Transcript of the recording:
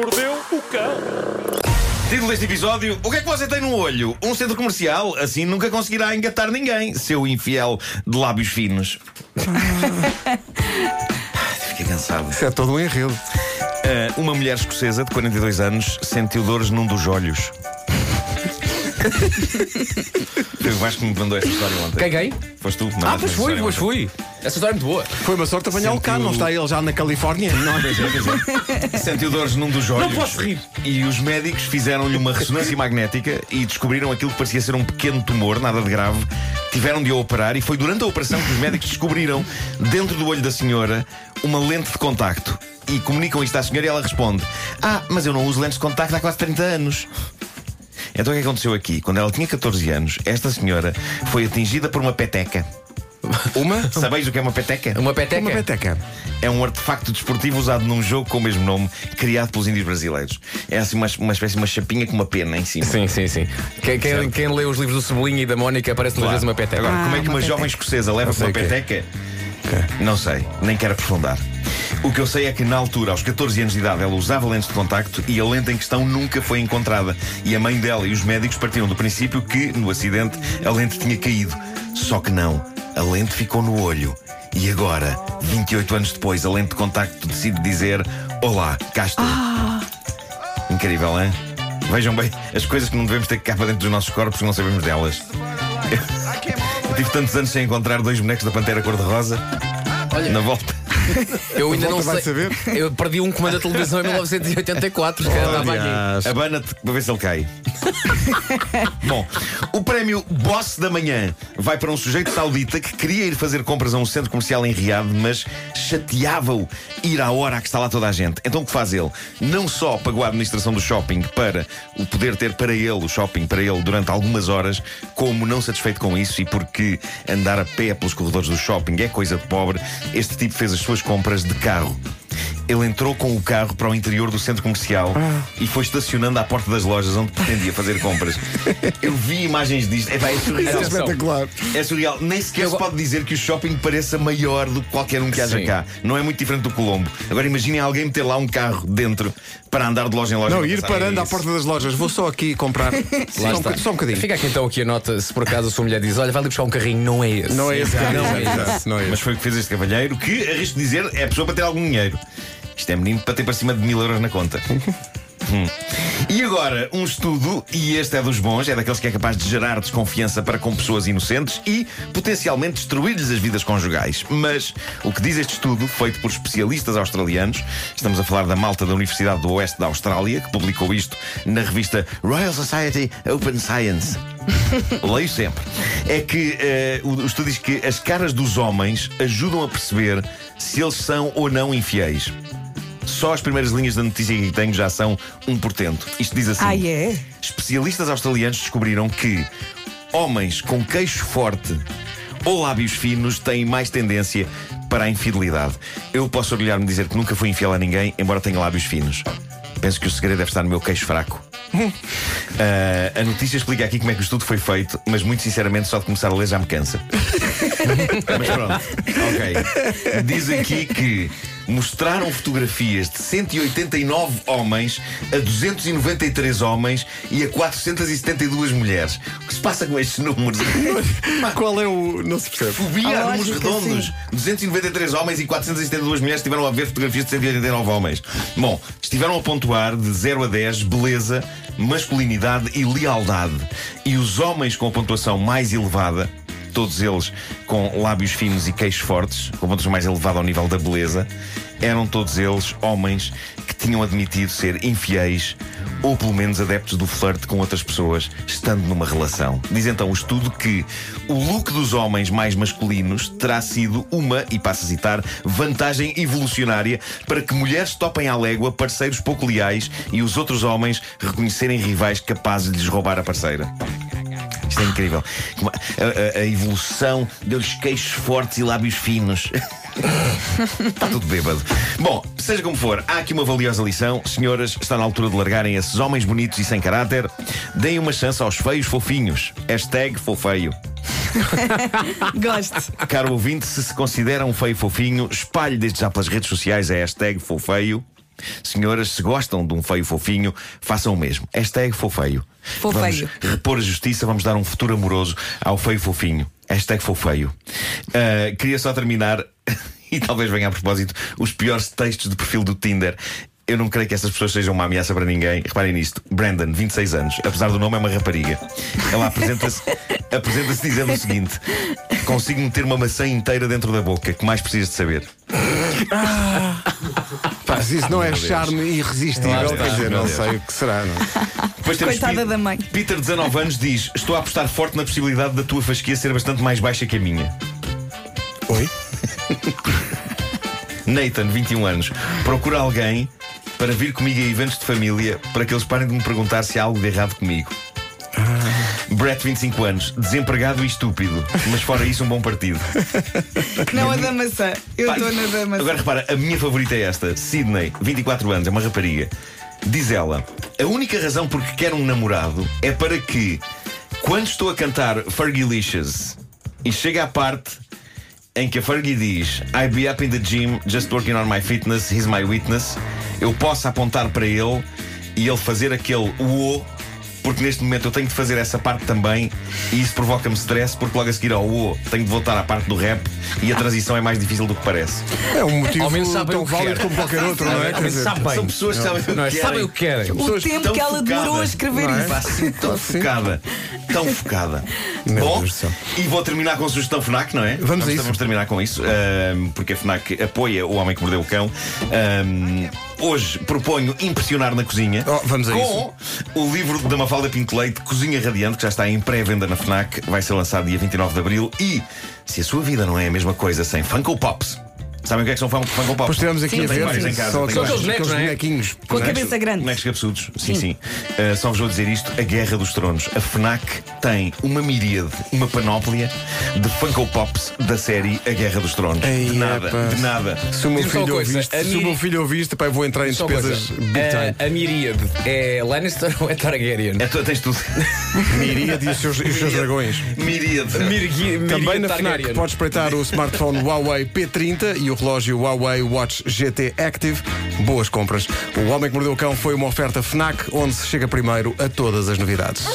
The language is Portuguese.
mordeu o cão. Título deste episódio: O que é que você tem no olho? Um centro comercial? Assim nunca conseguirá engatar ninguém, seu infiel de lábios finos. Fiquei cansado. Isso é todo um enredo. Ah, uma mulher escocesa de 42 anos sentiu dores num dos olhos. Foi o Vasco que me mandou esta história ontem. Quem, quem? Foste tu? Ah, pois fui, pois fui. Essa história é muito boa. Foi uma sorte apanhá-lo cá, Sentiu- não está ele já na Califórnia? Não, Sentiu dores num dos olhos. posso rir. E os médicos fizeram-lhe uma ressonância magnética e descobriram aquilo que parecia ser um pequeno tumor, nada de grave. Tiveram de a operar e foi durante a operação que os médicos descobriram, dentro do olho da senhora, uma lente de contacto. E comunicam isto à senhora e ela responde: Ah, mas eu não uso lentes de contacto há quase 30 anos. Então o que aconteceu aqui? Quando ela tinha 14 anos, esta senhora foi atingida por uma peteca. Uma? Sabeis o que é uma peteca? Uma peteca. Uma peteca. É um artefacto desportivo usado num jogo com o mesmo nome, criado pelos índios brasileiros. É assim uma, uma espécie de uma chapinha com uma pena em cima. Sim, sim, sim. Quem, quem, quem lê os livros do Cebolinha e da Mónica aparece muitas vezes uma peteca. Agora, como é que Ah, uma, uma jovem escocesa leva uma peteca? Não sei, nem quero aprofundar. O que eu sei é que na altura, aos 14 anos de idade, ela usava lentes de contacto e a lente em questão nunca foi encontrada. E a mãe dela e os médicos partiram do princípio que, no acidente, a lente tinha caído. Só que não, a lente ficou no olho. E agora, 28 anos depois, a lente de contacto decide dizer: Olá, cá estou. Incrível, hein? Vejam bem, as coisas que não devemos ter cá para dentro dos nossos corpos, não sabemos delas. Eu tive tantos anos sem encontrar dois bonecos da Pantera Cor-de-Rosa. Na volta. Eu ainda não sei. saber. Eu perdi um comando da televisão em 1984. que estava aqui. Aliás, Abana-te para ver se ele cai. Bom, o prémio Boss da Manhã vai para um sujeito saudita que queria ir fazer compras a um centro comercial em Riad, mas chateava-o ir à hora a que está lá toda a gente. Então o que faz ele? Não só pagou a administração do shopping para o poder ter para ele, o shopping para ele, durante algumas horas, como não satisfeito com isso e porque andar a pé pelos corredores do shopping é coisa de pobre, este tipo fez as suas compras de carro. Ele entrou com o carro para o interior do centro comercial e foi estacionando à porta das lojas onde pretendia fazer compras. Eu vi imagens disto. É, pá, é surreal. é espetacular. É surreal. Nem sequer se pode dizer que o shopping pareça maior do que qualquer um que haja Sim. cá. Não é muito diferente do Colombo. Agora imaginem alguém meter lá um carro dentro para andar de loja em loja. Não, ir parando "É à isso." porta das lojas. Vou só aqui comprar. Lá só, um só um bocadinho. Fica aqui então aqui a nota, se por acaso a sua mulher diz: Olha, vai ali buscar um carrinho, não é esse. Não é esse. Não é esse. não é Mas esse. foi o que fez este cavalheiro, que, arrisco dizer, é a pessoa para ter algum dinheiro. Isto é menino para ter para cima de mil euros na conta. Hum. E agora, um estudo, e este é dos bons, é daqueles que é capaz de gerar desconfiança para com pessoas inocentes e potencialmente destruir-lhes as vidas conjugais. Mas o que diz este estudo, feito por especialistas australianos, estamos a falar da malta da Universidade do Oeste da Austrália, que publicou isto na revista Royal Society Open Science. Leio sempre. É que eh, o, o estudo diz que as caras dos homens ajudam a perceber se eles são ou não infiéis. Só as primeiras linhas da notícia que tenho já são um portento. Isto diz assim: Ah, é? Especialistas australianos descobriram que homens com queixo forte ou lábios finos têm mais tendência para a infidelidade. Eu posso orgulhar-me dizer que nunca fui infiel a ninguém, embora tenha lábios finos. Penso que o segredo deve estar no meu queixo fraco. Ah, a notícia explica aqui como é que o estudo foi feito, mas muito sinceramente, só de começar a ler já me cansa. mas pronto, ok. Diz aqui que mostraram fotografias de 189 homens a 293 homens e a 472 mulheres. O que se passa com estes números? Qual é o. Não se percebe. Fobia A a números redondos. sim. 293 homens e 472 mulheres estiveram a ver fotografias de 189 homens. Bom, estiveram a pontuar de 0 a 10 beleza, masculinidade e lealdade. E os homens com a pontuação mais elevada, todos eles com lábios finos e queixos fortes, com pontuação mais elevada ao nível da beleza, eram todos eles homens que tinham admitido ser infiéis ou pelo menos adeptos do flerte com outras pessoas, estando numa relação. Diz então o estudo que o look dos homens mais masculinos terá sido uma, e passo a citar, vantagem evolucionária para que mulheres topem à légua parceiros pouco leais e os outros homens reconhecerem rivais capazes de lhes roubar a parceira. Isto é incrível. A, a- a evolução deu-lhes queixos fortes e lábios finos. Está tudo bêbado. Bom, seja como for, há aqui uma valiosa lição. Senhoras, está na altura de largarem esses homens bonitos e sem caráter. Deem uma chance aos feios fofinhos. Hashtag fofeio. Gosto. Caro ouvinte, se se considera um feio fofinho, espalhe desde já pelas redes sociais a hashtag fofeio. Senhoras, se gostam de um feio fofinho, façam o mesmo. Hashtag fofeio. Fofeio. Vamos repor a justiça, vamos dar um futuro amoroso ao feio fofinho. Hashtag fofeio. Ah, queria só terminar, e talvez venha a propósito, os piores textos de perfil do Tinder. Eu não creio que essas pessoas sejam uma ameaça para ninguém. Reparem nisto. Brandon, 26 anos. Apesar do nome, é uma rapariga. Ela apresenta-se apresenta dizendo o seguinte: Consigo meter uma maçã inteira dentro da boca. Que mais precisas de saber? Pá, se isso não é charme irresistível, quer dizer, não Deus. sei o que será. Não? é? Depois temos Coitada da mãe. Peter, 19 anos, diz: Estou a apostar forte na possibilidade da tua fasquia ser bastante mais baixa que a minha. Oi? Nathan, 21 anos, procura alguém para vir comigo a eventos de família para que eles parem de me perguntar se há algo de errado comigo. Brett, 25 anos, desempregado e estúpido, mas fora isso, um bom partido. Não a da maçã. Eu estou na da maçã. Agora repara, a minha favorita é esta: Sydney, 24 anos, é uma rapariga. Diz ela: A única razão por que quero um namorado é para que, quando estou a cantar Fergalicious e chega à parte em que a Fergie diz I be up in the gym, just working on my fitness, he's my witness, eu possa apontar para ele e ele fazer aquele uou. Porque neste momento eu tenho de fazer essa parte também e isso provoca-me stress porque logo a seguir ao uou tenho de voltar à parte do rap e a transição é mais difícil do que parece. É um motivo Ao menos sabem tão o válido como qualquer outro, não é? Ao menos. São pessoas que sabem o Não é? que Sabem querem. o que querem. O pessoas tempo que ela demorou a escrever Não é? isso. Assim, tão focada. Tão focada. Meu Bom, e vou terminar com a sugestão FNAC, não é? Vamos a isso. Vamos terminar com isso, ahm, porque a FNAC apoia o homem que mordeu o cão. Ahm, hoje proponho impressionar na cozinha Oh, vamos a com o livro da Mafalda Pinto Leite, Cozinha Radiante, que já está em pré-venda na FNAC, vai ser lançado dia 29 de Abril. E se a sua vida não é a mesma coisa sem Funko Pops, sabem o que é que são Fun- Funko Pops? Depois estivemos aqui Sim, a sim, ver. vários em casa, São aqueles, Bonecos, bonequinhos. Com a Bonecos- cabeça grande. Bonecos cabeçudos, sim, sim. Uh, só vos vou dizer isto: a Guerra dos Tronos. A Fnac tem uma miríade, uma panóplia de Funko Pops da série A Guerra dos Tronos. Ei, de nada, epá. de nada. Se o meu filho ouviste, se o meu filho ouviste, eu vou entrar em Só despesas coisa. big time. A, a Miríade é Lannister ou é Targaryen? É, tu, tens tudo. Miríade e os seus, os seus dragões. miríade. Também na FNAC Targaryen. podes espreitar o smartphone Huawei P30 e o relógio Huawei Watch GT Active. Boas compras. O Homem que Mordeu o Cão foi uma oferta FNAC, onde se chega primeiro a todas as novidades.